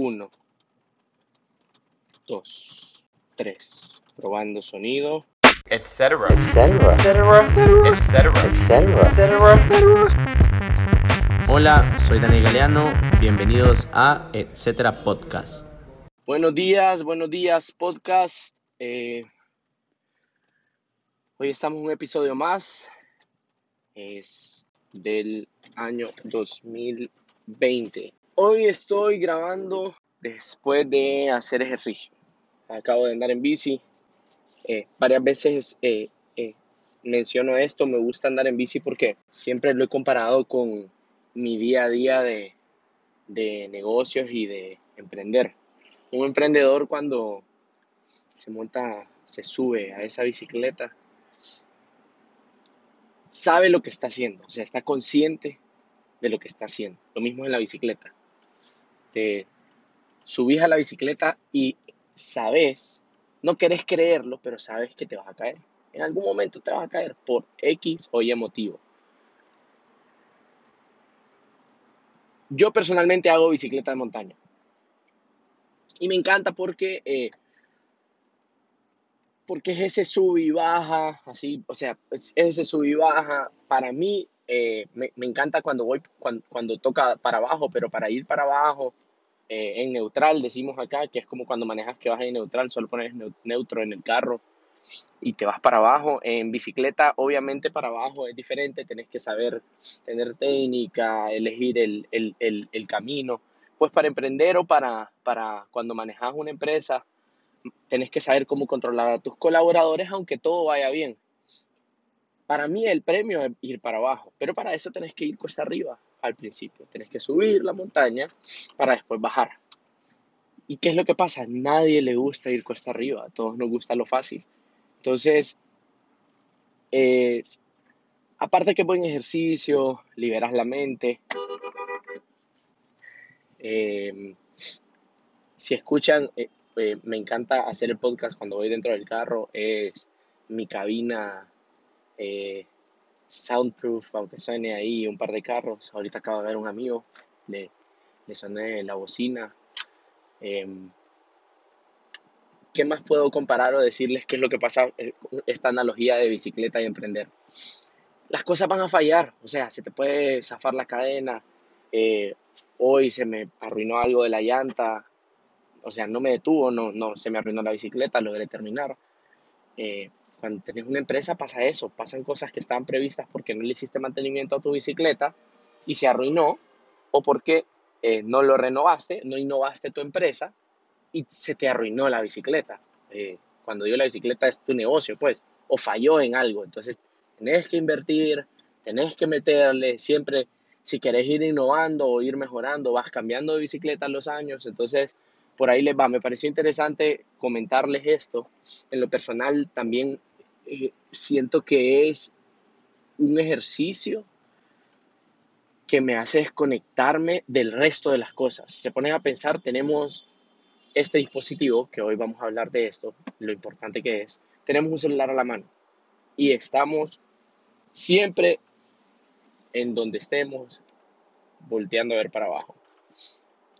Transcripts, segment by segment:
Uno, dos, tres. Probando sonido. etcétera, etcétera, etcétera, etcétera. Hola, soy Daniel Galeano, bienvenidos a Etcétera Podcast. Buenos días, buenos días, podcast. Eh, hoy estamos en un episodio más. Es del año 2020. Hoy estoy grabando después de hacer ejercicio. Acabo de andar en bici. Eh, varias veces eh, eh, menciono esto, me gusta andar en bici porque siempre lo he comparado con mi día a día de, de negocios y de emprender. Un emprendedor cuando se monta, se sube a esa bicicleta, sabe lo que está haciendo, o sea, está consciente de lo que está haciendo. Lo mismo en la bicicleta. Te subís a la bicicleta y sabes, no querés creerlo, pero sabes que te vas a caer. En algún momento te vas a caer por X o Y motivo. Yo personalmente hago bicicleta de montaña. Y me encanta porque, eh, porque es ese sub y baja, así, o sea, es ese sub y baja. Para mí, eh, me, me, encanta cuando voy, cuando, cuando, toca para abajo, pero para ir para abajo eh, en neutral, decimos acá, que es como cuando manejas que vas en neutral, solo pones neutro en el carro y te vas para abajo. En bicicleta, obviamente para abajo es diferente, tenés que saber tener técnica, elegir el, el, el, camino. Pues para emprender o para, para cuando manejas una empresa, tenés que saber cómo controlar a tus colaboradores, aunque todo vaya bien. Para mí el premio es ir para abajo, pero para eso tenés que ir cuesta arriba al principio. Tenés que subir la montaña para después bajar. ¿Y qué es lo que pasa? Nadie le gusta ir cuesta arriba, a todos nos gusta lo fácil. Entonces, eh, aparte que buen ejercicio, liberas la mente. Eh, si escuchan, eh, eh, me encanta hacer el podcast cuando voy dentro del carro, es mi cabina soundproof, aunque suene ahí un par de carros. Ahorita acabo de ver un amigo, le, le soné la bocina. Eh, ¿Qué más puedo comparar o decirles qué es lo que pasa esta analogía de bicicleta y emprender? Las cosas van a fallar, o sea, se te puede zafar la cadena. Eh, hoy se me arruinó algo de la llanta, o sea, no me detuvo, no, no se me arruinó la bicicleta, logré terminar. Eh, cuando tenés una empresa pasa eso, pasan cosas que estaban previstas porque no le hiciste mantenimiento a tu bicicleta y se arruinó o porque eh, no lo renovaste, no innovaste tu empresa y se te arruinó la bicicleta. Eh, cuando digo la bicicleta es tu negocio, pues, o falló en algo. Entonces, tenés que invertir, tenés que meterle, siempre, si querés ir innovando o ir mejorando, vas cambiando de bicicleta los años. Entonces, por ahí les va. Me pareció interesante comentarles esto. En lo personal, también eh, siento que es un ejercicio que me hace desconectarme del resto de las cosas. Si se ponen a pensar, tenemos este dispositivo, que hoy vamos a hablar de esto, lo importante que es, tenemos un celular a la mano y estamos siempre en donde estemos volteando a ver para abajo.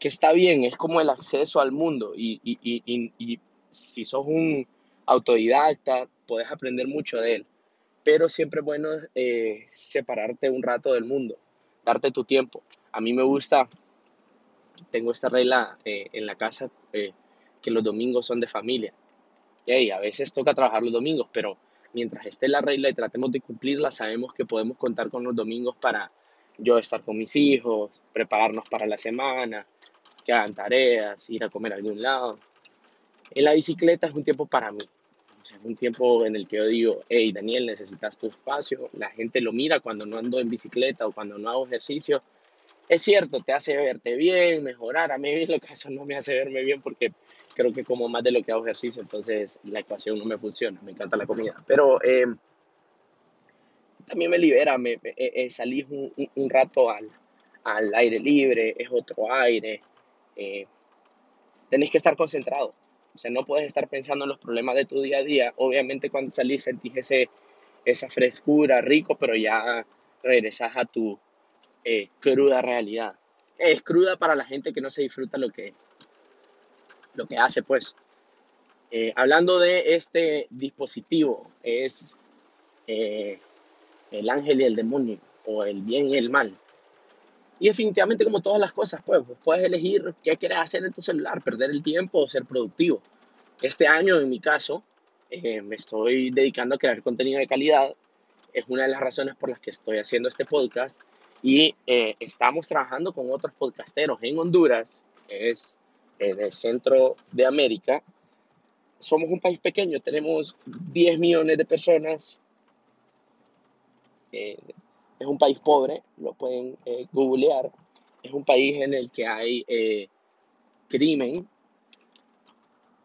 Que está bien, es como el acceso al mundo y, y, y, y si sos un autodidacta, puedes aprender mucho de él, pero siempre es bueno eh, separarte un rato del mundo, darte tu tiempo. A mí me gusta tengo esta regla eh, en la casa eh, que los domingos son de familia. Y a veces toca trabajar los domingos, pero mientras esté la regla y tratemos de cumplirla, sabemos que podemos contar con los domingos para yo estar con mis hijos, prepararnos para la semana, que hagan tareas, ir a comer a algún lado. En la bicicleta es un tiempo para mí. Es un tiempo en el que yo digo, hey Daniel, necesitas tu espacio. La gente lo mira cuando no ando en bicicleta o cuando no hago ejercicio es cierto, te hace verte bien, mejorar. A mí en lo caso no me hace verme bien porque creo que como más de lo que hago ejercicio, entonces la ecuación no me funciona. Me encanta la comida. Pero eh, también me libera, me, me eh, salís un, un, un, rato al, al, aire libre, es otro aire. Eh, tenés que estar concentrado. O sea, no puedes estar pensando en los problemas de tu día a día. Obviamente cuando salís sentís esa frescura, rico, pero ya regresas a tu eh, cruda realidad. Es cruda para la gente que no se disfruta lo que, lo que hace, pues. Eh, hablando de este dispositivo, es eh, el ángel y el demonio, o el bien y el mal. Y definitivamente como todas las cosas, pues, puedes elegir qué quieres hacer en tu celular, perder el tiempo o ser productivo. Este año, en mi caso, eh, me estoy dedicando a crear contenido de calidad. Es una de las razones por las que estoy haciendo este podcast. Y eh, estamos trabajando con otros podcasteros en Honduras, es en el centro de América. Somos un país pequeño, tenemos 10 millones de personas. Eh, es un país pobre, lo pueden eh, googlear. Es un país en el que hay eh, crimen,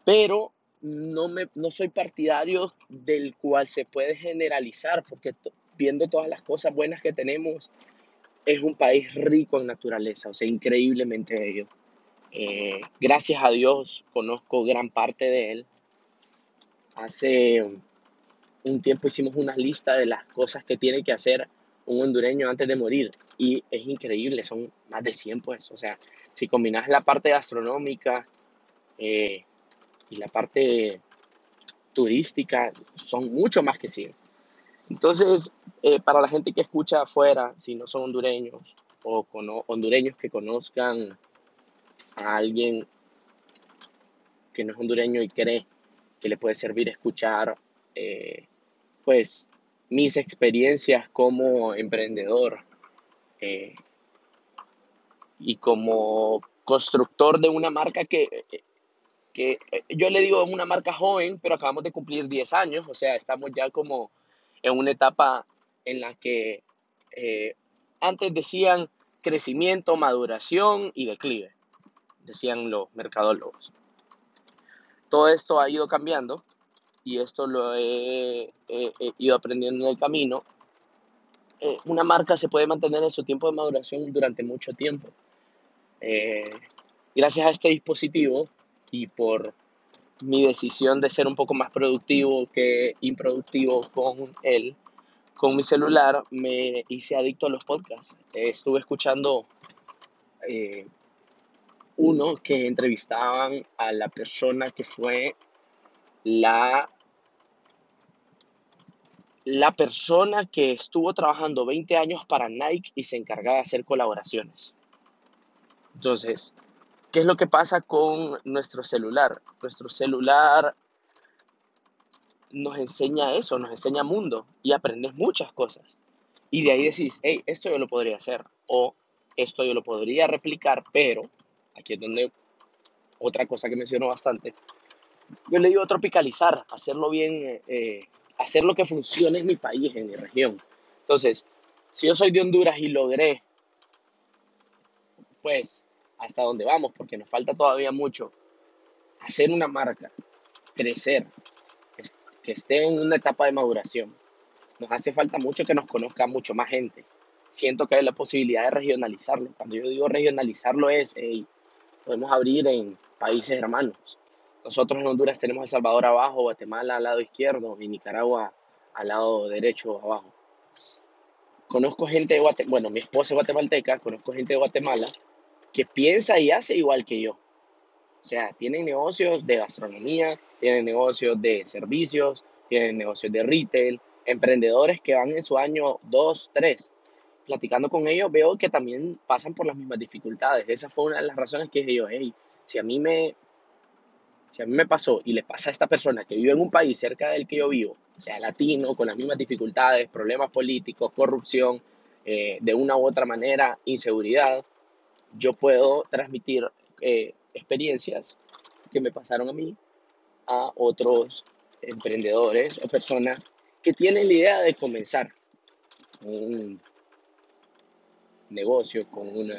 pero no, me, no soy partidario del cual se puede generalizar, porque viendo todas las cosas buenas que tenemos, es un país rico en naturaleza, o sea, increíblemente bello. Eh, gracias a Dios conozco gran parte de él. Hace un tiempo hicimos una lista de las cosas que tiene que hacer un hondureño antes de morir y es increíble, son más de 100 pues, o sea, si combinas la parte gastronómica eh, y la parte turística, son mucho más que 100. Entonces, eh, para la gente que escucha afuera, si no son hondureños o cono- hondureños que conozcan a alguien que no es hondureño y cree que le puede servir escuchar, eh, pues, mis experiencias como emprendedor eh, y como constructor de una marca que, que eh, yo le digo una marca joven, pero acabamos de cumplir 10 años, o sea, estamos ya como en una etapa en la que eh, antes decían crecimiento, maduración y declive, decían los mercadólogos. Todo esto ha ido cambiando y esto lo he, ido aprendiendo en el camino. Eh, una marca se puede mantener en su tiempo de maduración durante mucho tiempo. Eh, gracias a este dispositivo y por mi decisión de ser un poco más productivo que improductivo con él, con mi celular, me hice adicto a los podcasts. Estuve escuchando eh, uno que entrevistaban a la persona que fue la, la persona que estuvo trabajando 20 años para Nike y se encargaba de hacer colaboraciones. Entonces, ¿qué es lo que pasa con nuestro celular? Nuestro celular nos enseña eso, nos enseña mundo y aprendes muchas cosas. Y de ahí decís, hey, esto yo lo podría hacer o esto yo lo podría replicar, pero aquí es donde otra cosa que menciono bastante, yo le digo tropicalizar, hacerlo bien, eh, hacer lo que funcione en mi país, en mi región. Entonces, si yo soy de Honduras y logré, pues, hasta donde vamos, porque nos falta todavía mucho, hacer una marca, crecer, que esté en una etapa de maduración, nos hace falta mucho que nos conozca mucho más gente. Siento que hay la posibilidad de regionalizarlo. Cuando yo digo regionalizarlo es, hey, podemos abrir en países hermanos. Nosotros en Honduras tenemos El Salvador abajo, Guatemala al lado izquierdo y Nicaragua al lado derecho abajo. Conozco gente de Guatemala, bueno, mi esposa es guatemalteca, conozco gente de Guatemala que piensa y hace igual que yo. O sea, tienen negocios de gastronomía, tienen negocios de servicios, tienen negocios de retail, emprendedores que van en su año 2, 3. Platicando con ellos veo que también pasan por las mismas dificultades. Esa fue una de las razones que dije yo, hey, si a mí me, si a mí me pasó y le pasa a esta persona que vive en un país cerca del que yo vivo, sea, latino, con las mismas dificultades, problemas políticos, corrupción, eh, de una u otra manera, inseguridad, yo puedo transmitir eh, experiencias que me pasaron a mí a otros emprendedores o personas que tienen la idea de comenzar un negocio, con un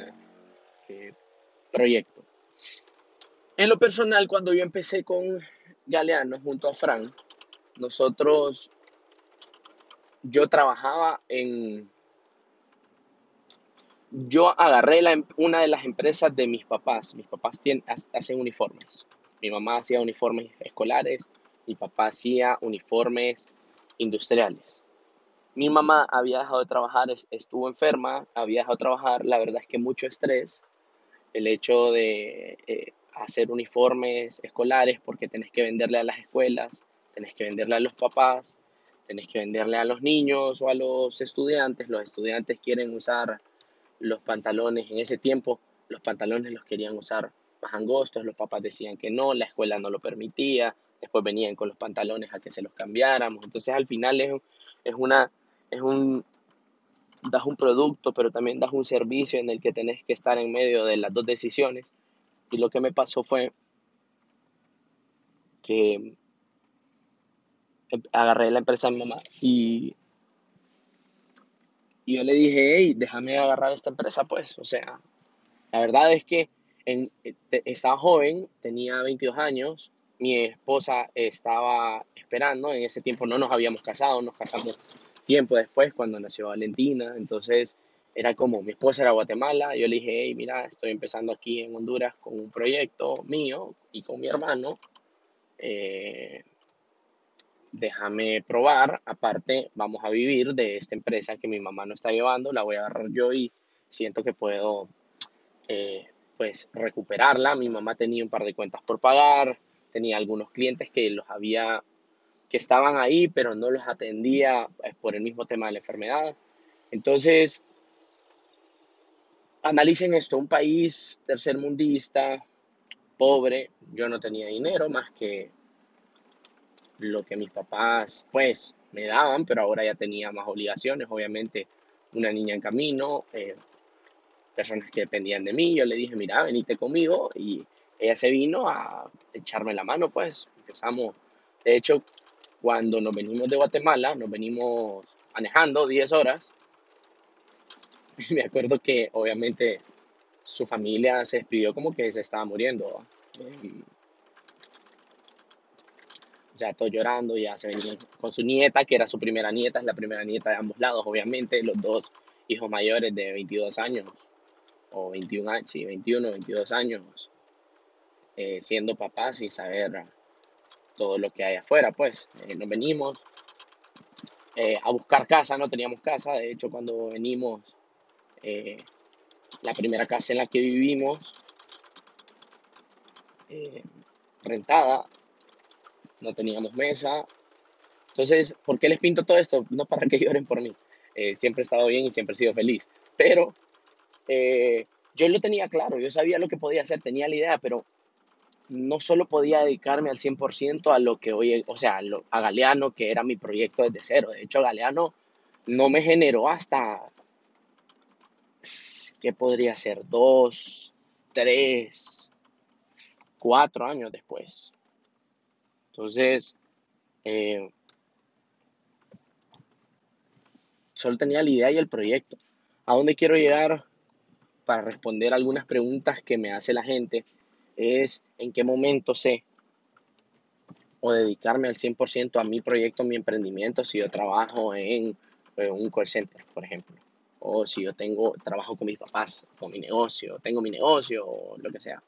eh, proyecto. En lo personal, cuando yo empecé con Galeano junto a Frank, nosotros, yo trabajaba en, yo agarré la em- una de las empresas de mis papás. Mis papás tien- ha- hacen uniformes. Mi mamá hacía uniformes escolares, mi papá hacía uniformes industriales. Mi mamá había dejado de trabajar, es- estuvo enferma, había dejado de trabajar, la verdad es que mucho estrés, el hecho de, eh, hacer uniformes escolares porque tenés que venderle a las escuelas, tenés que venderle a los papás, tenés que venderle a los niños o a los estudiantes. Los estudiantes quieren usar los pantalones en ese tiempo, los pantalones los querían usar más angostos, los papás decían que no, la escuela no lo permitía, después venían con los pantalones a que se los cambiáramos. Entonces al final es, es una, es un, das un producto, pero también das un servicio en el que tenés que estar en medio de las dos decisiones. Y lo que me pasó fue que agarré la empresa de mi mamá y, yo le dije, hey, déjame agarrar esta empresa, pues. O sea, la verdad es que en, estaba joven, tenía 22 años, mi esposa estaba esperando, en ese tiempo no nos habíamos casado, nos casamos tiempo después cuando nació Valentina, entonces era como mi esposa era Guatemala, yo le dije, hey, mira, estoy empezando aquí en Honduras con un proyecto mío y con mi hermano, eh, déjame probar, aparte vamos a vivir de esta empresa que mi mamá no está llevando, la voy a agarrar yo y siento que puedo eh, pues recuperarla. Mi mamá tenía un par de cuentas por pagar, tenía algunos clientes que los había que estaban ahí, pero no los atendía eh, por el mismo tema de la enfermedad. Entonces, analicen esto, un país tercermundista, pobre, yo no tenía dinero más que lo que mis papás pues me daban, pero ahora ya tenía más obligaciones, obviamente una niña en camino, eh, personas que dependían de mí, yo le dije, mira, venite conmigo y ella se vino a echarme la mano, pues empezamos, de hecho, cuando nos venimos de Guatemala, nos venimos manejando 10 horas, me acuerdo que obviamente su familia se despidió como que se estaba muriendo. O sea, todo llorando, ya se venía con su nieta, que era su primera nieta, es la primera nieta de ambos lados, obviamente, los dos hijos mayores de 22 años, o 21 años, sí, 21, 22 años, eh, siendo papás y saber todo lo que hay afuera, pues, eh, nos venimos eh, a buscar casa, no teníamos casa, de hecho, cuando venimos, la primera casa en la que vivimos, rentada, no teníamos mesa. Entonces, ¿por qué les pinto todo esto? No para que lloren por mí. Eh, siempre he estado bien y siempre he sido feliz. Pero eh, yo lo tenía claro, yo sabía lo que podía hacer, tenía la idea, pero no solo podía dedicarme al 100% a lo que hoy, o sea, a Galeano, que era mi proyecto desde cero. De hecho, Galeano no me generó hasta, ¿qué podría ser? Dos, tres, cuatro años después. Entonces, eh, solo tenía la idea y el proyecto. ¿A dónde quiero llegar para responder algunas preguntas que me hace la gente? Es en qué momento sé o dedicarme al 100% a mi proyecto, mi emprendimiento, si yo trabajo en, un call center, por ejemplo, o si yo tengo trabajo con mis papás, con mi negocio, tengo mi negocio o lo que sea.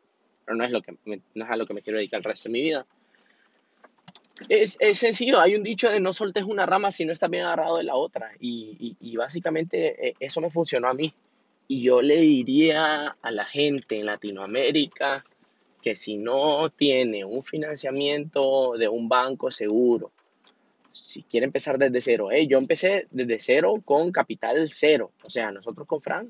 Pero no es, lo que no es a lo que me quiero dedicar el resto de mi vida. Es, sencillo, hay un dicho de no soltes una rama si no estás bien agarrado de la otra. Y, básicamente eh, eso me funcionó a mí. Y yo le diría a la gente en Latinoamérica que si no tiene un financiamiento de un banco seguro, si quiere empezar desde cero, eh, yo empecé desde cero con capital cero. O sea, nosotros con Fran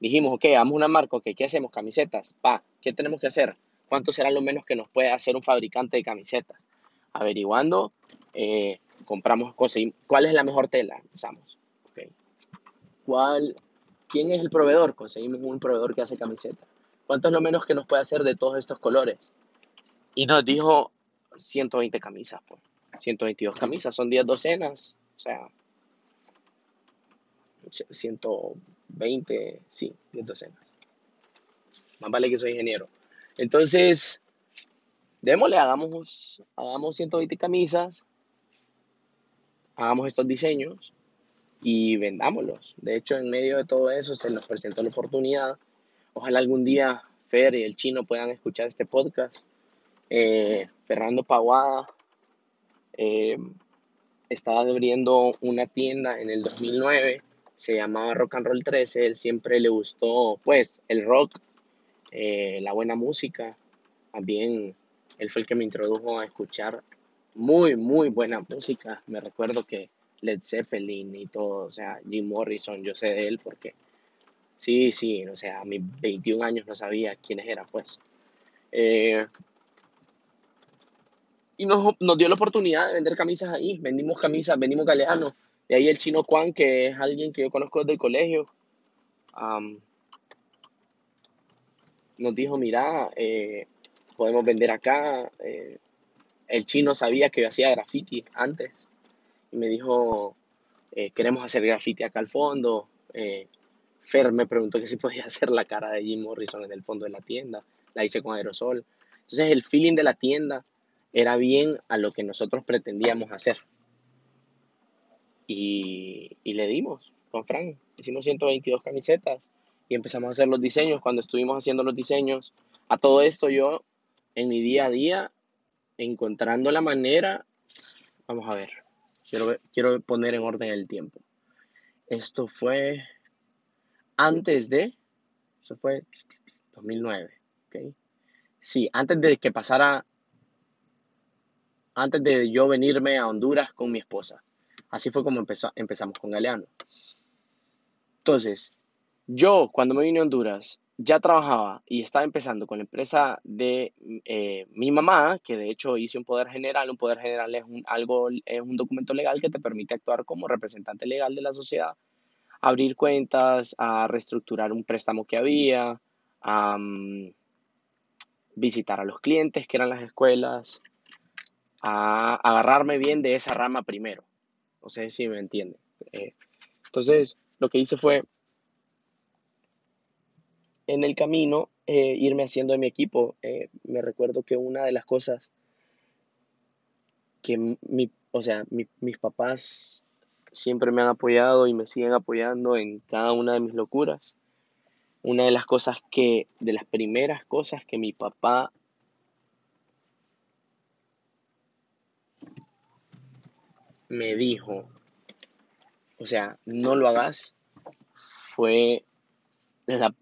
dijimos, ok, vamos una marca, ok, ¿qué hacemos? Camisetas. Pa, ¿qué tenemos que hacer? ¿Cuánto será lo menos que nos puede hacer un fabricante de camisetas? averiguando, eh, compramos, conseguimos, ¿cuál es la mejor tela? Empezamos. ¿Cuál, ¿Quién es el proveedor? Conseguimos un proveedor que hace camiseta. ¿Cuánto es lo menos que nos puede hacer de todos estos colores? Y nos dijo 120 camisas, pues. 122 camisas, son 10 docenas, o sea, 120, sí, 10 docenas. Más vale que soy ingeniero. Entonces, démosle, hagamos, hagamos 120 camisas, hagamos estos diseños y vendámoslos. De hecho, en medio de todo eso se nos presentó la oportunidad. Ojalá algún día Fer y el chino puedan escuchar este podcast. Eh, Fernando Paguada eh, estaba abriendo una tienda en el 2009, se llamaba Rock and Roll 13, él siempre le gustó pues el rock, eh, la buena música, bien él fue el que me introdujo a escuchar muy, muy buena música. Me recuerdo que Led Zeppelin y todo, o sea, Jim Morrison, yo sé de él porque sí, sí, o sea, a mis 21 años no sabía quiénes eran, pues. Eh, y nos, nos dio la oportunidad de vender camisas ahí. Vendimos camisas, vendimos galeanos. De ahí el chino Juan, que es alguien que yo conozco desde el colegio, am, nos dijo, mira, eh, podemos vender acá. eh, el chino sabía que yo hacía graffiti antes y me dijo, eh, queremos hacer graffiti acá al fondo. Fer me preguntó que si podía hacer la cara de Jim Morrison en el fondo de la tienda. La hice con aerosol. Entonces el feeling de la tienda era bien a lo que nosotros pretendíamos hacer. Y, y le dimos con Frank. Hicimos 122 camisetas y empezamos a hacer los diseños. Cuando estuvimos haciendo los diseños, a todo esto yo en mi día a día, encontrando la manera, vamos a ver, quiero, quiero poner en orden el tiempo. Esto fue antes de, eso fue 2009, ¿ok? Sí, antes de que pasara, antes de yo venirme a Honduras con mi esposa. Así fue como empezó, empezamos con Galeano. Entonces, yo cuando me vine a Honduras ya trabajaba y estaba empezando con la empresa de eh, mi mamá, que de hecho hice un poder general. Un poder general es un, algo, es un documento legal que te permite actuar como representante legal de la sociedad, abrir cuentas, a reestructurar un préstamo que había, a visitar a los clientes que eran las escuelas, a agarrarme bien de esa rama primero. No sé si me entienden. Eh, entonces, lo que hice fue en el camino eh, irme haciendo de mi equipo. Eh, me recuerdo que una de las cosas que mi, o sea, mi- mis papás siempre me han apoyado y me siguen apoyando en cada una de mis locuras. Una de las cosas que, de las primeras cosas que mi papá me dijo, o sea, no lo hagas, fue la,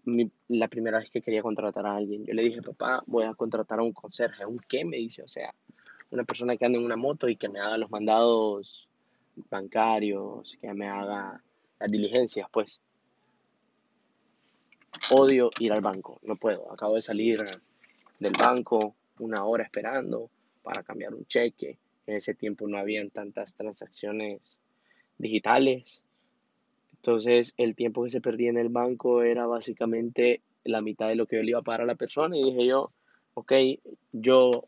primera vez que quería contratar a alguien. Yo le dije, papá, voy a contratar a un conserje. ¿Un qué? Me dice, o sea, una persona que ande en una moto y que me haga los mandados bancarios, que me haga las diligencias, pues. Odio ir al banco, no puedo. Acabo de salir del banco una hora esperando para cambiar un cheque. En ese tiempo no habían tantas transacciones digitales. Entonces, el tiempo que se perdía en el banco era básicamente la mitad de lo que yo le iba a pagar a la persona. Y dije yo, ok, yo,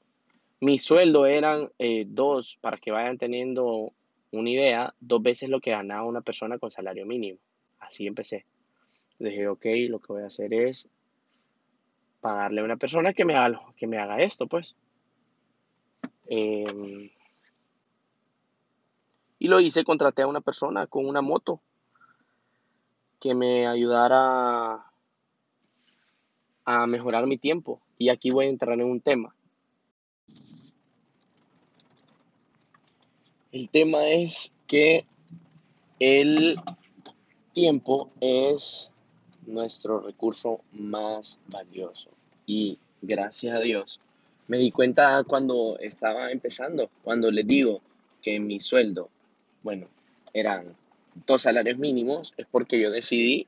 mi sueldo eran eh, dos, para que vayan teniendo una idea, dos veces lo que ganaba una persona con salario mínimo. Así empecé. Dije, ok, lo que voy a hacer es pagarle a una persona que me haga, que me haga esto, pues. Em, y lo hice, contraté a una persona con una moto que me ayudara a mejorar mi tiempo. Y aquí voy a entrar en un tema. El tema es que el tiempo es nuestro recurso más valioso. Y gracias a Dios me di cuenta cuando estaba empezando, cuando les digo que mi sueldo, bueno, eran dos salarios mínimos, es porque yo decidí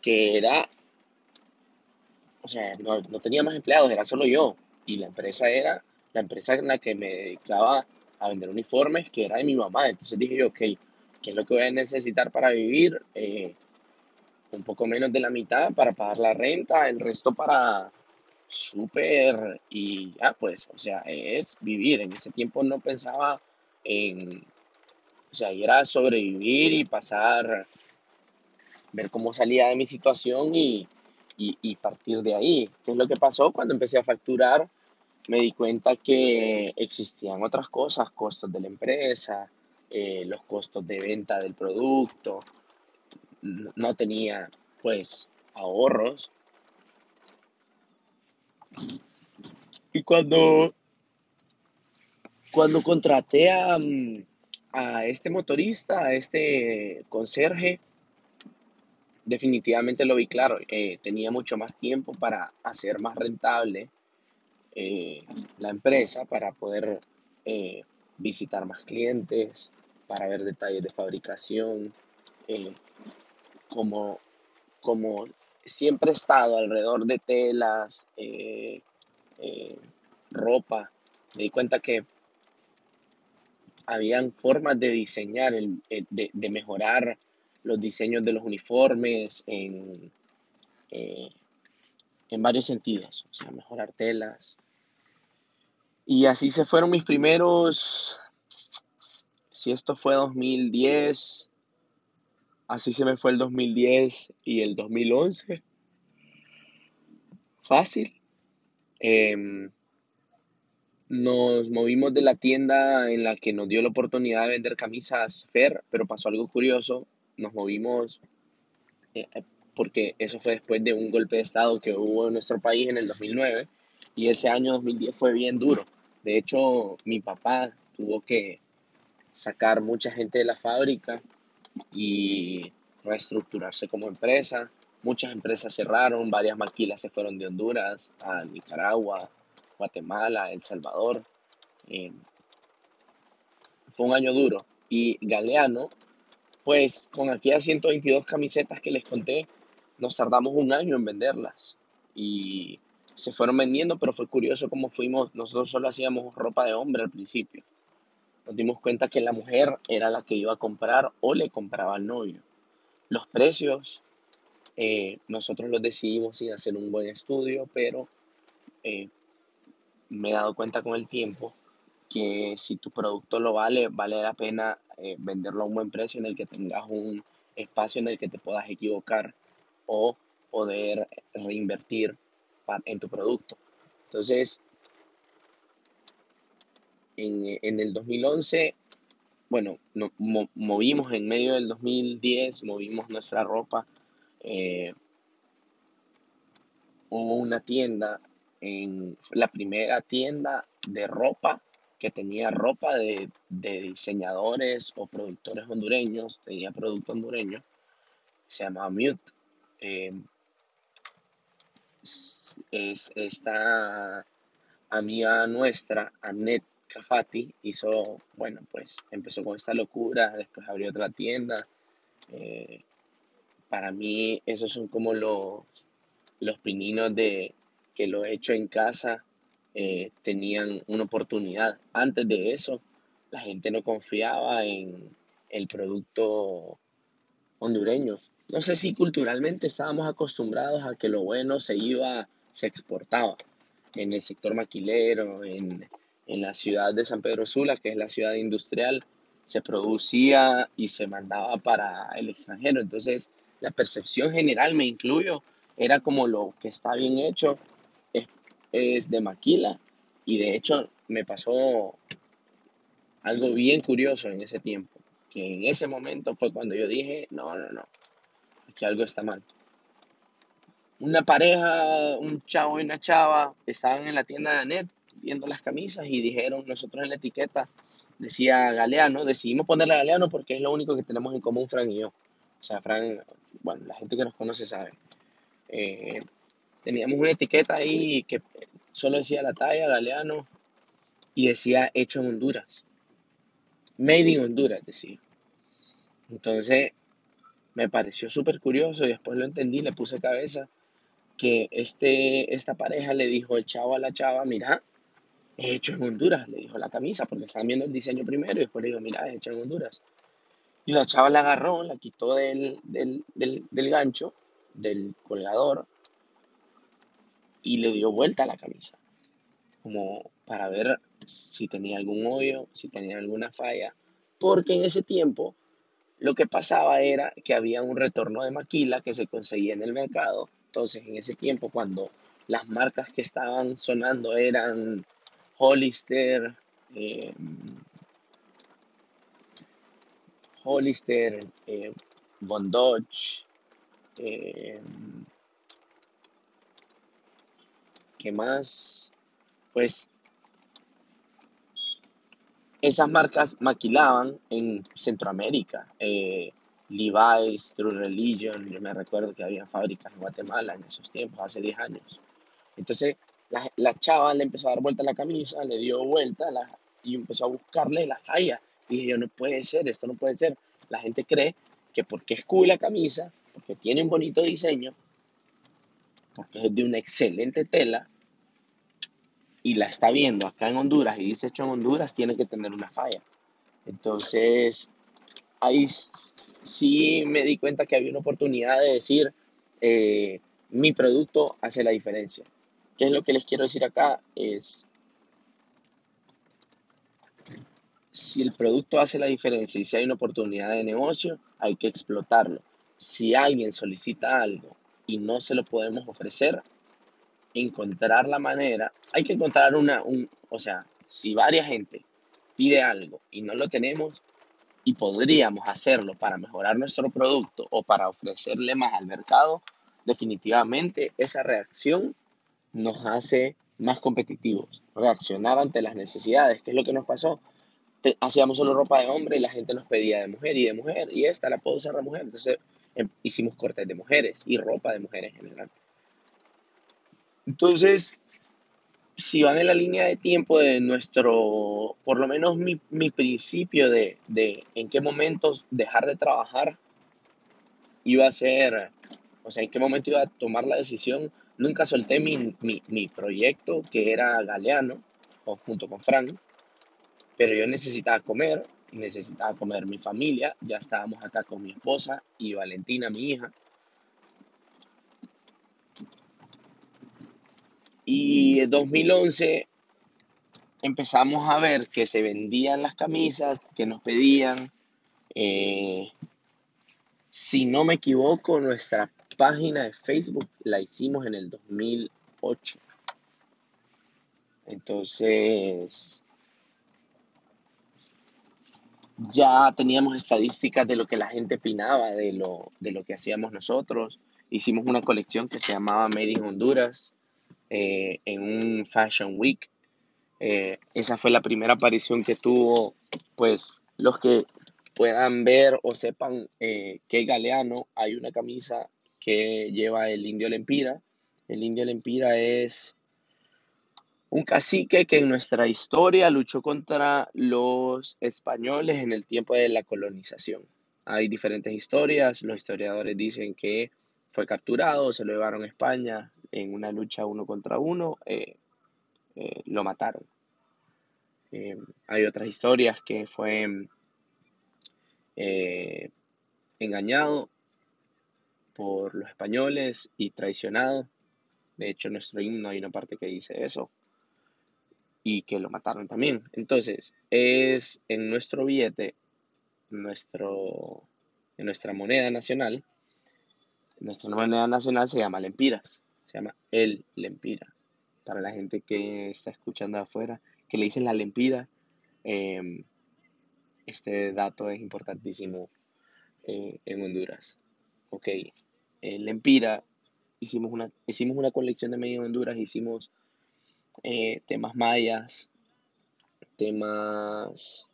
que era, o sea, no, no tenía más empleados, era solo yo. Y la empresa era la empresa en la que me dedicaba a vender uniformes, que era de mi mamá. Entonces dije yo, ok, ¿qué es lo que voy a necesitar para vivir? Eh, un poco menos de la mitad para pagar la renta, el resto para súper y ya pues, o sea, es vivir. En ese tiempo no pensaba en, o sea, era sobrevivir y pasar, ver cómo salía de mi situación y, y, y partir de ahí. ¿Qué es lo que pasó? Cuando empecé a facturar, me di cuenta que existían otras cosas, costos de la empresa, eh, los costos de venta del producto, no tenía pues ahorros. Y cuando, cuando contraté a, mm, a este motorista, a este conserje, definitivamente lo vi claro. eh, tenía mucho más tiempo para hacer más rentable eh, la empresa para poder eh, visitar más clientes, para ver detalles de fabricación, como, como siempre he estado alrededor de telas, ropa, me di cuenta que habían formas de diseñar, el- de, de mejorar los diseños de los uniformes en, eh, en varios sentidos, o sea, mejorar telas. Y así se fueron mis primeros, si esto fue 2010, así se me fue el 2010 y el 2011, fácil. Em, nos movimos de la tienda en la que nos dio la oportunidad de vender camisas Fer, pero pasó algo curioso. Nos movimos eh, eh, porque eso fue después de un golpe de estado que hubo en nuestro país en el 2009 y ese año 2010 fue bien duro. De hecho, mi papá tuvo que sacar mucha gente de la fábrica y reestructurarse como empresa. Muchas empresas cerraron, varias maquilas se fueron de Honduras a Nicaragua, Guatemala, El Salvador. Eh, fue un año duro. Y Galeano, pues con aquellas 122 camisetas que les conté, nos tardamos un año en venderlas. Y se fueron vendiendo, pero fue curioso cómo fuimos, nosotros solo hacíamos ropa de hombre al principio. Nos dimos cuenta que la mujer era la que iba a comprar o le compraba al novio. Los precios, eh, nosotros los decidimos sin hacer un buen estudio, pero eh, me he dado cuenta con el tiempo que si tu producto lo vale, vale la pena eh, venderlo a un buen precio en el que tengas un espacio en el que te puedas equivocar o poder reinvertir en tu producto. Entonces, en, en el 2011, bueno, no- mo- movimos en medio del 2010, movimos nuestra ropa. eh, hubo una tienda, en, la primera tienda de ropa que tenía ropa de, de diseñadores o productores hondureños, tenía producto hondureño, se llamaba Mute. Es, es esta amiga nuestra, Annette Cafati, hizo, bueno, pues empezó con esta locura, después abrió otra tienda. eh, para mí, esos son como los, los pininos de que lo he hecho en casa eh, tenían una oportunidad. Antes de eso, la gente no confiaba en el producto hondureño. No sé si culturalmente estábamos acostumbrados a que lo bueno se iba, se exportaba en el sector maquilero, en, en la ciudad de San Pedro Sula, que es la ciudad industrial, se producía y se mandaba para el extranjero. Entonces, la percepción general, me incluyo, era como lo que está bien hecho es, es de maquila. Y de hecho, me pasó algo bien curioso en ese tiempo, que en ese momento fue cuando yo dije, no, no, no, aquí algo está mal. Una pareja, un chavo y una chava, estaban en la tienda de Anet viendo las camisas y dijeron, nosotros en la etiqueta decía Galeano, decidimos ponerle Galeano porque es lo único que tenemos en común Fran y yo. O sea, Fran, bueno, la gente que nos conoce sabe. Eh, teníamos una etiqueta ahí que solo decía la talla, Galeano, y decía hecho en Honduras. Made in Honduras, decía. Entonces, me pareció súper curioso y después lo entendí, le puse cabeza que este, esta pareja le dijo el chavo a la chava, mira, es hecho en Honduras, le dijo la camisa, porque estaban viendo el diseño primero y después le dijo, mira, es hecho en Honduras. Y la chava la agarró, la quitó del, del, del, del gancho, del colgador, y le dio vuelta a la camisa, como para ver si tenía algún hoyo, si tenía alguna falla, porque en ese tiempo lo que pasaba era que había un retorno de maquila que se conseguía en el mercado. Entonces, en ese tiempo, cuando las marcas que estaban sonando eran Hollister, eh, Hollister, eh, Von Dodge, eh, ¿qué más? Pues esas marcas maquilaban en Centroamérica. eh, Levi's, True Religion, yo me recuerdo que había fábricas en Guatemala en esos tiempos, hace 10 años. Entonces, La, la chava le empezó a dar vuelta a la camisa, le dio vuelta la- y empezó a buscarle la falla. Y dije yo, no puede ser, esto no puede ser. La gente cree que porque es cool la camisa, porque tiene un bonito diseño, porque es de una excelente tela, y la está viendo acá en Honduras y dice hecho en Honduras, tiene que tener una falla. Entonces, ahí sí me di cuenta que había una oportunidad de decir, eh, mi producto hace la diferencia. ¿Qué es lo que les quiero decir acá? Es, si el producto hace la diferencia y si hay una oportunidad de negocio, hay que explotarlo. Si alguien solicita algo y no se lo podemos ofrecer, encontrar la manera, hay que encontrar una, un, o sea, si varias gente pide algo y no lo tenemos y podríamos hacerlo para mejorar nuestro producto o para ofrecerle más al mercado, definitivamente esa reacción nos hace más competitivos. Reaccionar ante las necesidades, que es lo que nos pasó. Hacíamos solo ropa de hombre y la gente nos pedía de mujer y de mujer y esta la puedo usar la mujer. Entonces em, hicimos cortes de mujeres y ropa de mujeres en general. Entonces, si van en la línea de tiempo de nuestro, por lo menos mi, mi principio de, de en qué momentos dejar de trabajar iba a ser, o sea, en qué momento iba a tomar la decisión, nunca solté mi, mi, mi proyecto que era Galeano, o junto con Frank, pero yo necesitaba comer, necesitaba comer mi familia, ya estábamos acá con mi esposa y Valentina, mi hija, y en 2011 empezamos a ver que se vendían las camisas que nos pedían. eh, si no me equivoco, nuestra página de Facebook la hicimos en el 2008. Entonces, ya teníamos estadísticas de lo que la gente opinaba de lo, de lo que hacíamos nosotros. Hicimos una colección que se llamaba Made in Honduras eh, en un Fashion Week. Eh, esa fue la primera aparición que tuvo, pues los que puedan ver o sepan eh, que Galeano hay una camisa que lleva el indio Lempira. El indio Lempira es un cacique que en nuestra historia luchó contra los españoles en el tiempo de la colonización. Hay diferentes historias, los historiadores dicen que fue capturado, se lo llevaron a España en una lucha uno contra uno, eh, eh, lo mataron. Eh, hay otras historias que fue engañado por los españoles y traicionado. De hecho, en nuestro himno hay una parte que dice eso. Y que lo mataron también. Entonces, es en nuestro billete, nuestro, en nuestra moneda nacional, nuestra moneda nacional se llama Lempiras. Se llama el Lempira. Para la gente que está escuchando afuera, que le dicen la Lempira, eh, este dato es importantísimo eh, en Honduras. Ok, en Lempira hicimos una, hicimos una colección de medio de Honduras, hicimos eh, temas mayas, temas,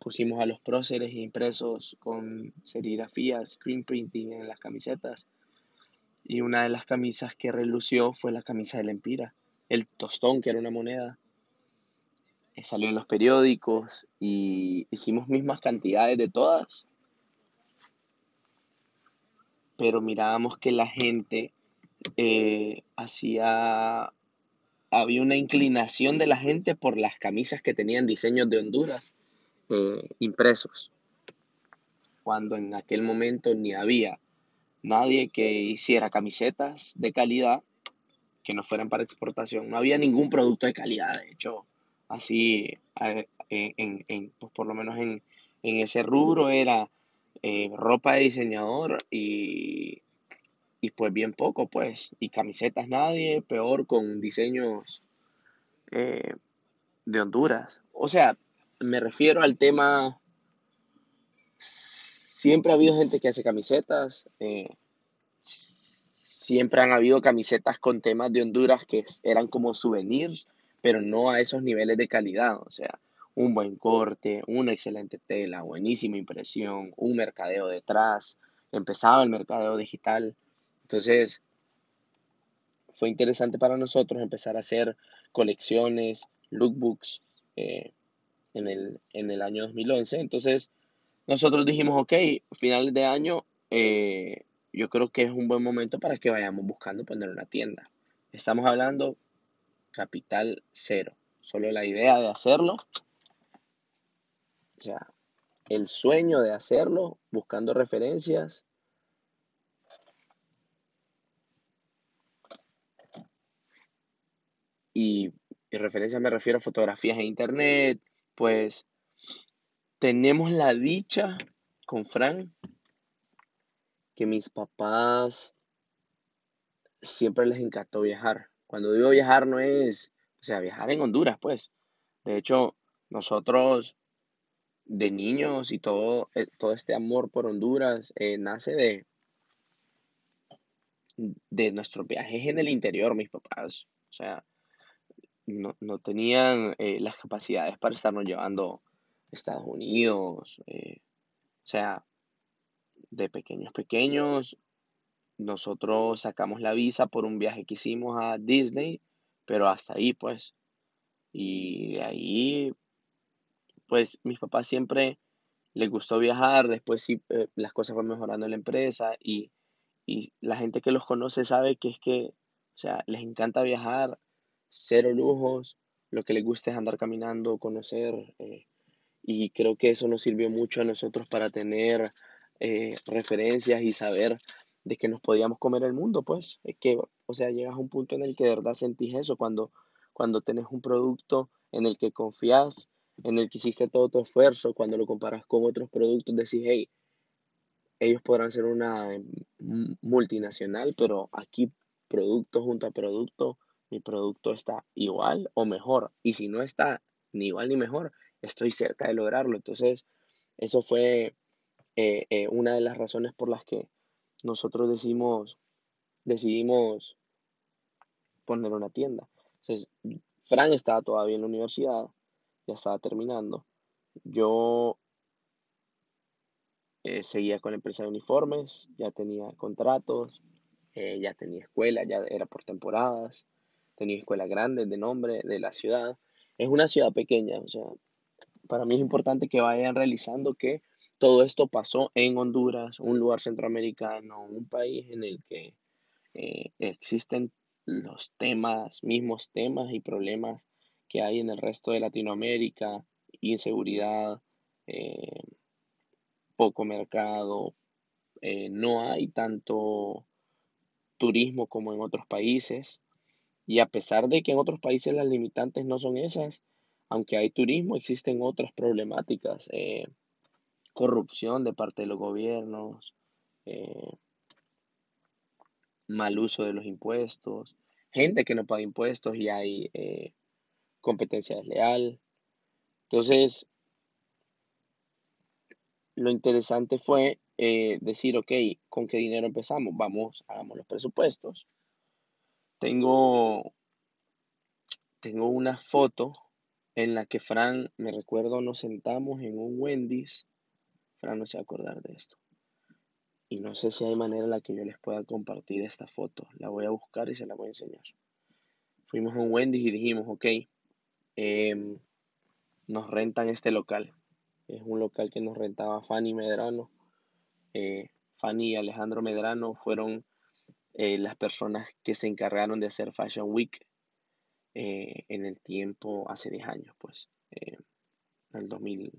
pusimos a los próceres impresos con serigrafías, screen printing en las camisetas. Y una de las camisas que relució fue la camisa de Lempira, el tostón, que era una moneda. Eh, Salió en los periódicos y hicimos mismas cantidades de todas, pero mirábamos que la gente eh, hacía, había una inclinación de la gente por las camisas que tenían diseños de Honduras eh, impresos, cuando en aquel momento ni había nadie que hiciera camisetas de calidad que no fueran para exportación, no había ningún producto de calidad, de hecho, así, en, en, pues por lo menos en, en ese rubro era eh, ropa de diseñador y, y pues bien poco, pues, y camisetas nadie, peor con diseños eh, de Honduras. O sea, me refiero al tema, siempre ha habido gente que hace camisetas, eh, siempre han habido camisetas con temas de Honduras que eran como souvenirs, pero no a esos niveles de calidad, o sea, un buen corte, una excelente tela, buenísima impresión, un mercadeo detrás, empezaba el mercadeo digital, entonces fue interesante para nosotros empezar a hacer colecciones, lookbooks eh, en, el, en el año 2011. Entonces, nosotros dijimos, ok, finales de año, eh, yo creo que es un buen momento para que vayamos buscando poner una tienda. Estamos hablando capital cero. Solo la idea de hacerlo. O sea, el sueño de hacerlo, buscando referencias. Y, y referencias me refiero a fotografías en internet. Pues tenemos la dicha con Fran que mis papás siempre les encantó viajar. Cuando digo viajar no es, o sea, viajar en Honduras, pues. De hecho, nosotros de niños y todo, eh, todo este amor por Honduras eh, nace de, de nuestros viajes en el interior, mis papás. O sea, no, no tenían eh, las capacidades para estarnos llevando Estados Unidos. o sea, de pequeños pequeños, nosotros sacamos la visa por un viaje que hicimos a Disney, pero hasta ahí pues. Y de ahí, pues mis papás siempre les gustó viajar, después sí eh, las cosas fueron mejorando en la empresa y, y la gente que los conoce sabe que es que, o sea, les encanta viajar, cero lujos, lo que les gusta es andar caminando, conocer, eh, y creo que eso nos sirvió mucho a nosotros para tener eh, referencias y saber de que nos podíamos comer el mundo, pues. Es que, o sea, llegas a un punto en el que de verdad sentís eso, cuando, cuando tenés un producto en el que confías, en el que hiciste todo tu esfuerzo, cuando lo comparas con otros productos, decís, hey, ellos podrán ser una multinacional, pero aquí producto junto a producto, mi producto está igual o mejor. Y si no está ni igual ni mejor, estoy cerca de lograrlo. Entonces, eso fue eh, eh, una de las razones por las que nosotros decidimos, decidimos poner una tienda. Entonces, Fran estaba todavía en la universidad, ya estaba terminando. Yo eh, seguía con la empresa de uniformes, ya tenía contratos, ya tenía escuela, ya era por temporadas, tenía escuela grande de nombre de la ciudad. Es una ciudad pequeña, o sea, para mí es importante que vayan realizando que todo esto pasó en Honduras, un lugar centroamericano, un país en el que eh, existen los temas, mismos temas y problemas que hay en el resto de Latinoamérica, inseguridad, eh, poco mercado, eh, no hay tanto turismo como en otros países. Y a pesar de que en otros países las limitantes no son esas, aunque hay turismo, existen otras problemáticas corrupción de parte de los gobiernos, eh, mal uso de los impuestos, gente que no paga impuestos y hay eh, competencia desleal. Entonces, lo interesante fue eh, decir, ok, ¿con qué dinero empezamos? Vamos, hagamos los presupuestos. Tengo, tengo una foto en la que Fran, me recuerdo, nos sentamos en un Wendy's Fran no se va a acordar de esto. Y no sé si hay manera en la que yo les pueda compartir esta foto. La voy a buscar y se la voy a enseñar. Fuimos a un Wendy's y dijimos, ok, em, nos rentan este local. Es un local que nos rentaba Fanny Medrano. Eh, Fanny y Alejandro Medrano fueron eh, las personas que se encargaron de hacer Fashion Week eh, en el tiempo, hace 10 años, pues, en el 2000,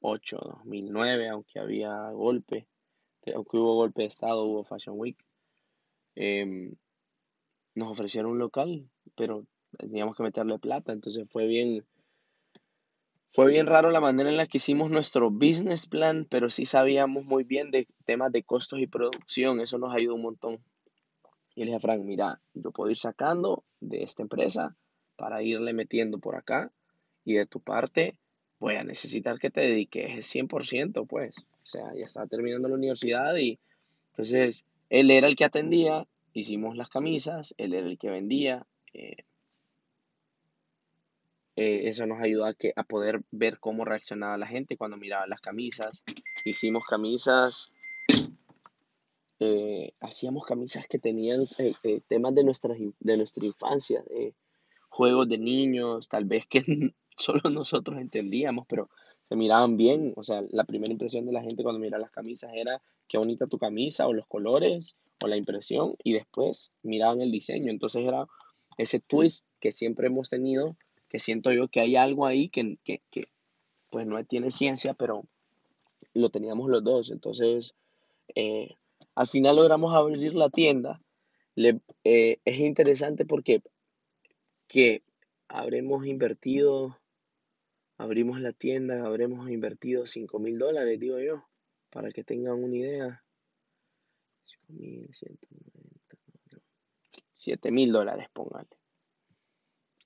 2009, aunque había golpe, aunque hubo golpe de Estado, hubo Fashion Week. Em, nos ofrecieron un local, pero teníamos que meterle plata, entonces fue bien, fue bien raro la manera en la que hicimos nuestro business plan, pero sí sabíamos muy bien de temas de costos y producción, eso nos ayudó un montón. Y le dije a Frank, mira, yo puedo ir sacando de esta empresa para irle metiendo por acá y de tu parte voy a necesitar que te dediques 100%, pues. O sea, ya estaba terminando la universidad y entonces él era el que atendía, hicimos las camisas, él era el que vendía. Eh, eh, eso nos ayudó a, que, a poder ver cómo reaccionaba la gente cuando miraba las camisas. Hicimos camisas eh, hacíamos camisas que tenían eh, temas de nuestra, de nuestra infancia, juegos de niños, tal vez que solo nosotros entendíamos, pero se miraban bien. O sea, la primera impresión de la gente cuando mira las camisas era qué bonita tu camisa o los colores o la impresión y después miraban el diseño. Entonces era ese twist que siempre hemos tenido, que siento yo que hay algo ahí que, que, que pues no tiene ciencia, pero lo teníamos los dos. Entonces, eh, al final logramos abrir la tienda. Le, eh, es interesante porque que habremos invertido, abrimos la tienda, habremos invertido 5 mil dólares, digo yo, para que tengan una idea. 7 mil dólares, póngale.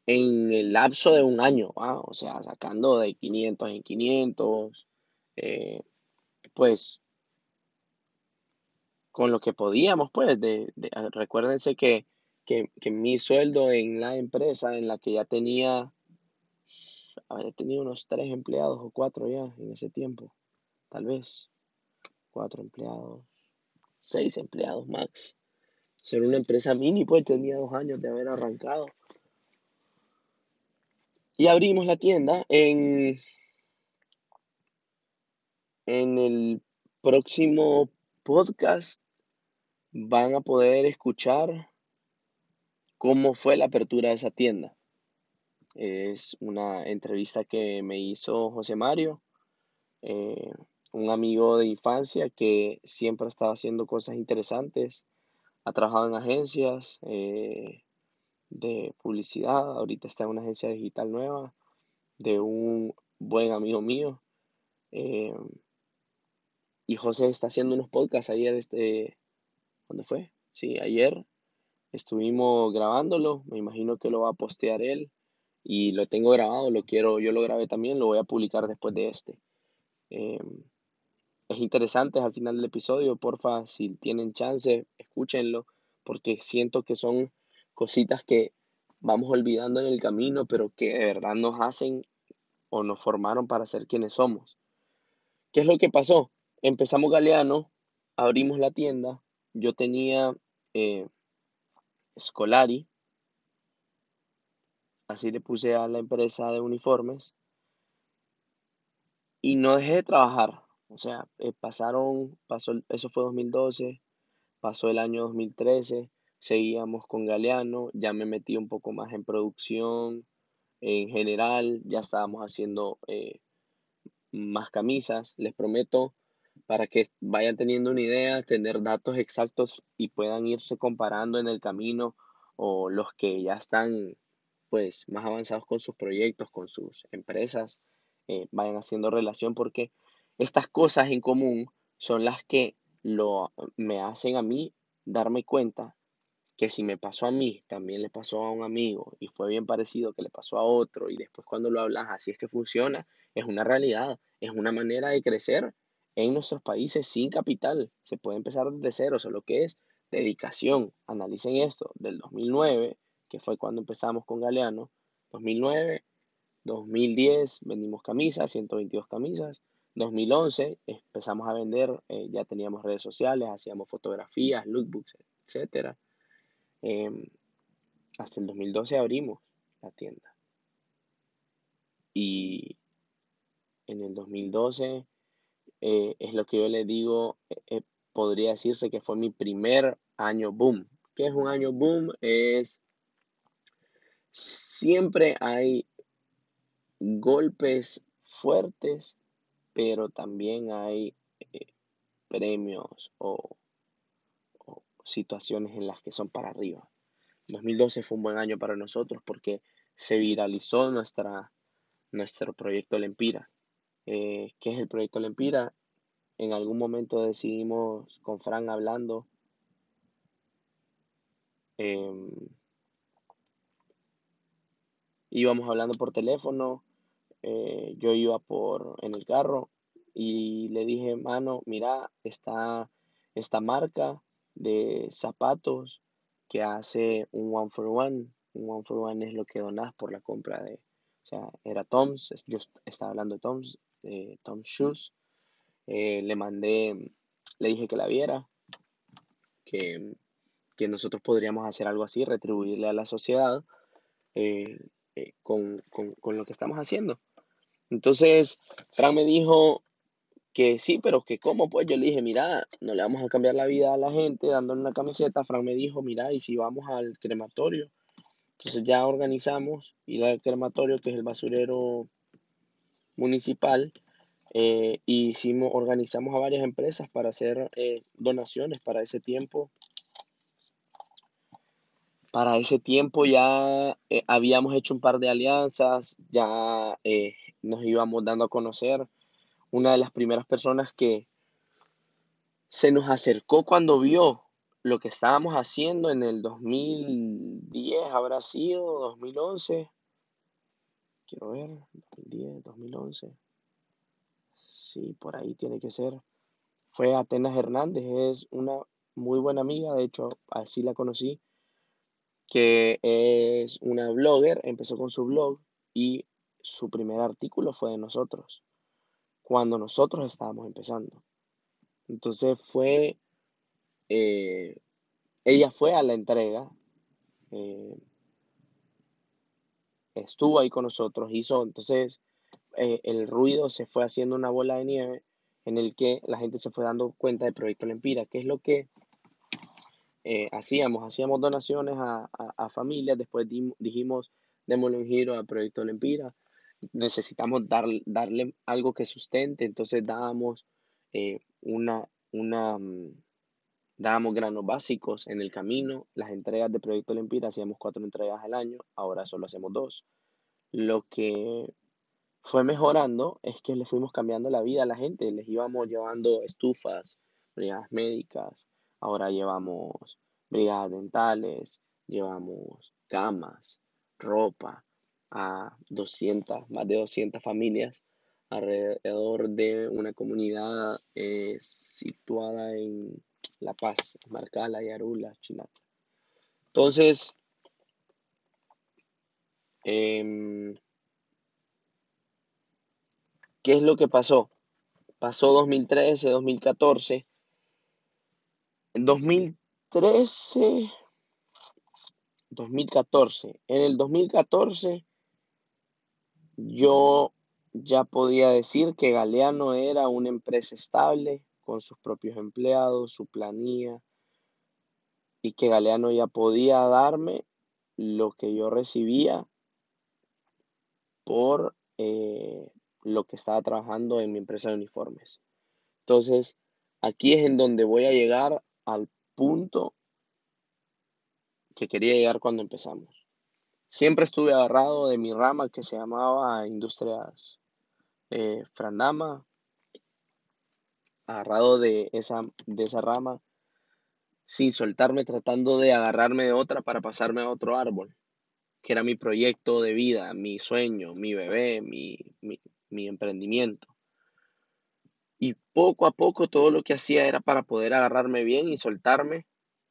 En el lapso de un año, ¿ah? o sea, sacando de 500 en 500, eh, pues con lo que podíamos, pues, de recuérdense que, que, que, mi sueldo en la empresa en la que ya tenía, había tenido unos tres empleados o cuatro ya en ese tiempo, tal vez, cuatro empleados, seis empleados max. Ser una empresa mini, pues tenía dos años de haber arrancado. Y abrimos la tienda en, en el próximo podcast van a poder escuchar cómo fue la apertura de esa tienda. Es una entrevista que me hizo José Mario, eh, un amigo de infancia que siempre estaba haciendo cosas interesantes, ha trabajado en agencias eh, de publicidad, ahorita está en una agencia digital nueva de un buen amigo mío. Eh, y José está haciendo unos podcasts ayer, este, ¿Cuándo fue? Sí, ayer estuvimos grabándolo, me imagino que lo va a postear él y lo tengo grabado, lo quiero, yo lo grabé también, lo voy a publicar después de este. Em, es interesante al final del episodio, porfa, si tienen chance, escúchenlo, porque siento que son cositas que vamos olvidando en el camino, pero que de verdad nos hacen o nos formaron para ser quienes somos. ¿Qué es lo que pasó? Empezamos Galeano, abrimos la tienda, yo tenía eh, Scolari, así le puse a la empresa de uniformes, y no dejé de trabajar. O sea, eh, pasaron, pasó, eso fue 2012, pasó el año 2013, seguíamos con Galeano, ya me metí un poco más en producción, en general, ya estábamos haciendo eh, más camisas. Les prometo para que vayan teniendo una idea, tener datos exactos y puedan irse comparando en el camino o los que ya están pues más avanzados con sus proyectos, con sus empresas, eh, vayan haciendo relación porque estas cosas en común son las que lo, me hacen a mí darme cuenta que si me pasó a mí, también le pasó a un amigo y fue bien parecido que le pasó a otro y después cuando lo hablas así es que funciona, es una realidad, es una manera de crecer en nuestros países sin capital. Se puede empezar desde cero, solo que es dedicación. Analicen esto, del 2009, que fue cuando empezamos con Galeano, 2009, 2010 vendimos camisas, 122 camisas, 2011 empezamos a vender, eh, ya teníamos redes sociales, hacíamos fotografías, lookbooks, etc. Em, hasta el 2012 abrimos la tienda. Y en el 2012 eh, es lo que yo le digo, eh, eh, podría decirse que fue mi primer año boom. ¿Qué es un año boom? Es siempre hay golpes fuertes, pero también hay premios o, o, situaciones en las que son para arriba. 2012 fue un buen año para nosotros porque se viralizó nuestra, nuestro proyecto Lempira. Eh, ¿Qué es el proyecto Lempira? En algún momento decidimos con Fran hablando em, íbamos hablando por teléfono, eh, yo iba por en el carro y le dije, mano, mira, está esta marca de zapatos que hace un one for one. Un one for one es lo que donas por la compra de, o sea, era Tom's, yo estaba hablando de Tom's, Tom Shoes. Eh, le mandé, le dije que la viera. que, que nosotros podríamos hacer algo así, retribuirle a la sociedad eh, eh, con, con, con lo que estamos haciendo. Entonces, Fran me dijo que sí, pero que cómo, pues yo le dije, mira, no le vamos a cambiar la vida a la gente dándole una camiseta. Fran me dijo, mira, y si vamos al crematorio. Entonces ya organizamos ir al crematorio, que es el basurero municipal, eh, y hicimos, organizamos a varias empresas para hacer eh, donaciones para ese tiempo. Para ese tiempo ya eh, habíamos hecho un par de alianzas, ya nos íbamos dando a conocer. Una de las primeras personas que se nos acercó cuando vio lo que estábamos haciendo en el 2010, habrá sido 2011. Quiero ver, 2010, 2011. Sí, por ahí tiene que ser. Fue Atenas Hernández, es una muy buena amiga, de hecho, así la conocí, que es una blogger, empezó con su blog y su primer artículo fue de nosotros, cuando nosotros estábamos empezando. Entonces fue, eh, ella fue a la entrega, eh, estuvo ahí con nosotros, hizo, entonces eh, el ruido se fue haciendo una bola de nieve en el que la gente se fue dando cuenta del proyecto Lempira, que es lo que eh, hacíamos, hacíamos donaciones a, a, familias, después di- dijimos, démosle un giro al proyecto Lempira, necesitamos dar, darle algo que sustente, entonces dábamos eh, una, una, mm, dábamos granos básicos en el camino, las entregas de Proyecto Lempira, hacíamos cuatro entregas al año, ahora solo hacemos dos. Lo que fue mejorando es que le fuimos cambiando la vida a la gente, les íbamos llevando estufas, brigadas médicas, ahora llevamos brigadas dentales, llevamos camas, ropa a 200, más de 200 familias alrededor de una comunidad eh, situada en La Paz, Marcala, Yarula, Chinata. Entonces, em, ¿qué es lo que pasó? Pasó 2013, 2014. En 2013, 2014. En el 2014 yo ya podía decir que Galeano era una empresa estable con sus propios empleados, su planilla, y que Galeano ya podía darme lo que yo recibía por eh, lo que estaba trabajando en mi empresa de uniformes. Entonces, aquí es en donde voy a llegar al punto que quería llegar cuando empezamos. Siempre estuve agarrado de mi rama que se llamaba Industrias eh, Frandama, agarrado de esa, de esa rama, sin soltarme, tratando de agarrarme de otra para pasarme a otro árbol, que era mi proyecto de vida, mi sueño, mi bebé, mi, mi, mi emprendimiento. Y poco a poco todo lo que hacía era para poder agarrarme bien y soltarme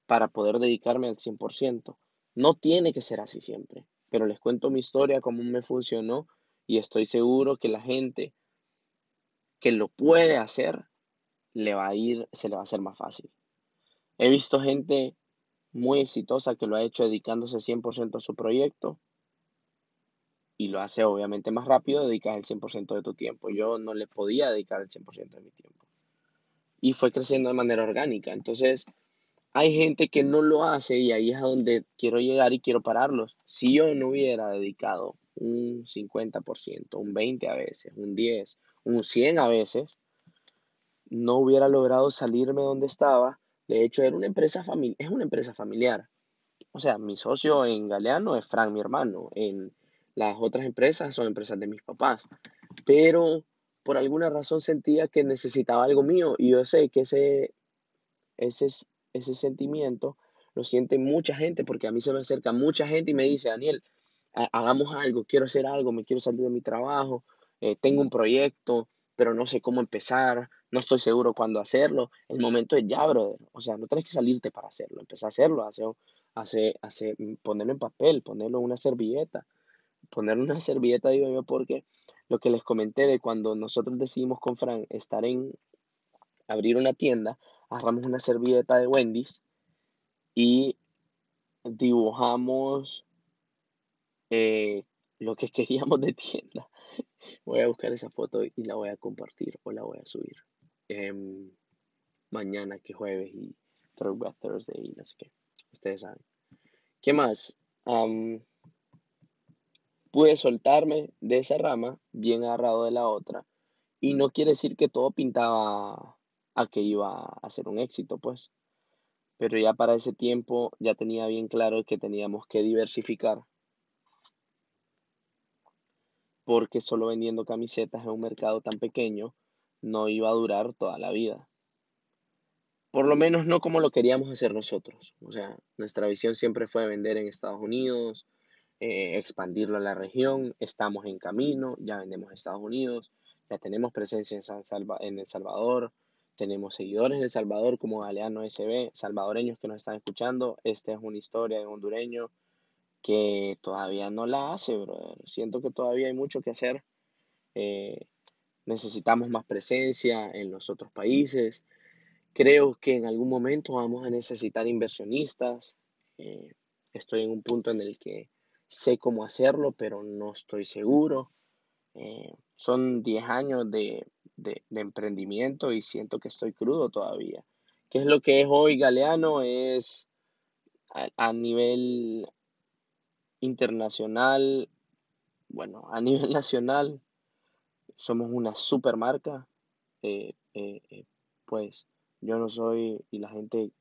para poder dedicarme al 100%. No tiene que ser así siempre, pero les cuento mi historia, cómo me funcionó y estoy seguro que la gente que lo puede hacer le va a ir, se le va a hacer más fácil. He visto gente muy exitosa que lo ha hecho dedicándose 100% a su proyecto y lo hace obviamente más rápido, dedicas el 100% de tu tiempo. Yo no le podía dedicar el 100% de mi tiempo. Y fue creciendo de manera orgánica. Entonces, hay gente que no lo hace y ahí es a donde quiero llegar y quiero pararlos. Si yo no hubiera dedicado un 50%, un 20% a veces, un 10%, un 100% a veces, no hubiera logrado salirme donde estaba. De hecho, era una empresa es una empresa familiar. O sea, mi socio en Galeano es Frank, mi hermano. En las otras empresas son empresas de mis papás. Pero por alguna razón sentía que necesitaba algo mío y yo sé que ese, ese, ese sentimiento lo siente mucha gente porque a mí se me acerca mucha gente y me dice, Daniel, hagamos algo, quiero hacer algo, me quiero salir de mi trabajo, eh, tengo un proyecto, pero no sé cómo empezar, no estoy seguro cuándo hacerlo. El momento es ya, brother. O sea, no tienes que salirte para hacerlo, empezar a hacerlo, hacer, hacer, hacer, ponerlo en papel, ponerlo en una servilleta. Ponerlo en una servilleta, digo yo, porque lo que les comenté de cuando nosotros decidimos con Fran estar en, abrir una tienda, agarramos una servilleta de Wendy's y dibujamos eh, lo que queríamos de tienda. Voy a buscar esa foto y la voy a compartir o la voy a subir em, mañana, que jueves y Throwback Thursday y no sé qué. Ustedes saben. ¿Qué más? pude soltarme de esa rama, bien agarrado de la otra, y no quiere decir que todo pintaba a que iba a ser un éxito, pues. Pero ya para ese tiempo ya tenía bien claro que teníamos que diversificar. Porque solo vendiendo camisetas en un mercado tan pequeño no iba a durar toda la vida. Por lo menos no como lo queríamos hacer nosotros. O sea, nuestra visión siempre fue vender en Estados Unidos, eh, expandirlo a la región. Estamos en camino, ya vendemos en Estados Unidos, ya tenemos presencia en, San en El Salvador, tenemos seguidores en El Salvador como Galeano SB, salvadoreños que nos están escuchando. Esta es una historia de hondureño que todavía no la hace, brother. Siento que todavía hay mucho que hacer. Eh, necesitamos más presencia en los otros países. Creo que en algún momento vamos a necesitar inversionistas. Eh, estoy en un punto en el que sé cómo hacerlo, pero no estoy seguro. Eh, son 10 años de, emprendimiento y siento que estoy crudo todavía. ¿Qué es lo que es hoy Galeano? Es a, nivel internacional, bueno, a nivel nacional, somos una super marca. Eh, eh, pues yo no soy, y la gente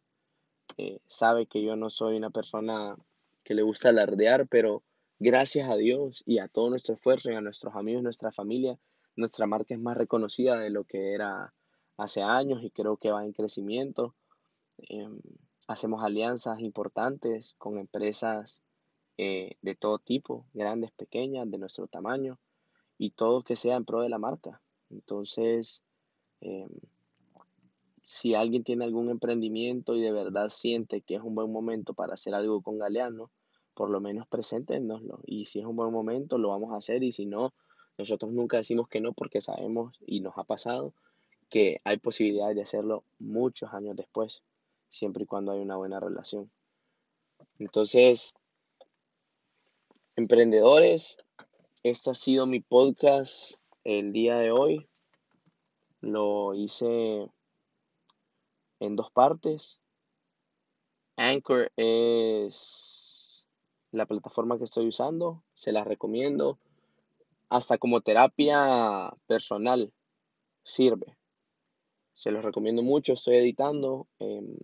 sabe que yo no soy una persona que le gusta alardear, pero Gracias a Dios y a todo nuestro esfuerzo y a nuestros amigos, nuestra familia, nuestra marca es más reconocida de lo que era hace años y creo que va en crecimiento. Em, hacemos alianzas importantes con empresas eh, de todo tipo, grandes, pequeñas, de nuestro tamaño y todo que sea en pro de la marca. Entonces, em, si alguien tiene algún emprendimiento y de verdad siente que es un buen momento para hacer algo con Galeano, por lo menos preséntenoslo. Y si es un buen momento, lo vamos a hacer. Y si no, nosotros nunca decimos que no porque sabemos y nos ha pasado que hay posibilidades de hacerlo muchos años después, siempre y cuando hay una buena relación. Entonces, emprendedores, esto ha sido mi podcast el día de hoy. Lo hice en dos partes. Anchor es la plataforma que estoy usando, se la recomiendo. Hasta como terapia personal sirve. Se los recomiendo mucho, estoy editando. Em,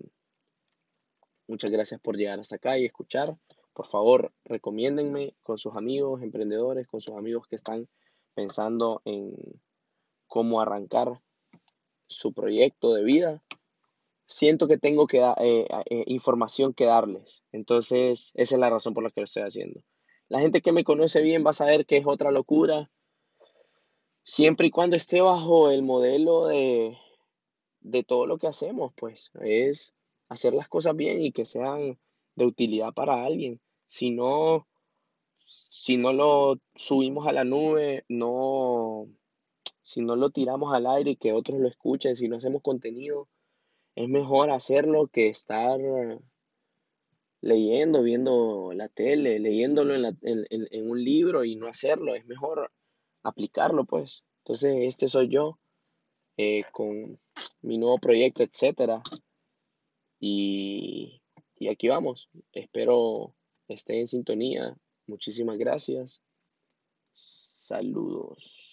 muchas gracias por llegar hasta acá y escuchar. Por favor, recomiéndenme con sus amigos emprendedores, con sus amigos que están pensando en cómo arrancar su proyecto de vida siento que tengo que eh, eh, información que darles. Entonces, esa es la razón por la que lo estoy haciendo. La gente que me conoce bien va a saber que es otra locura, siempre y cuando esté bajo el modelo de, de todo lo que hacemos, pues es hacer las cosas bien y que sean de utilidad para alguien. Si no, si no lo subimos a la nube, no, si no lo tiramos al aire y que otros lo escuchen, si no hacemos contenido, es mejor hacerlo que estar leyendo, viendo la tele, leyéndolo en, un libro y no hacerlo. Es mejor aplicarlo, pues. Entonces, este soy yo eh, con mi nuevo proyecto, etcétera. Y, y aquí vamos. Espero esté en sintonía. Muchísimas gracias. Saludos.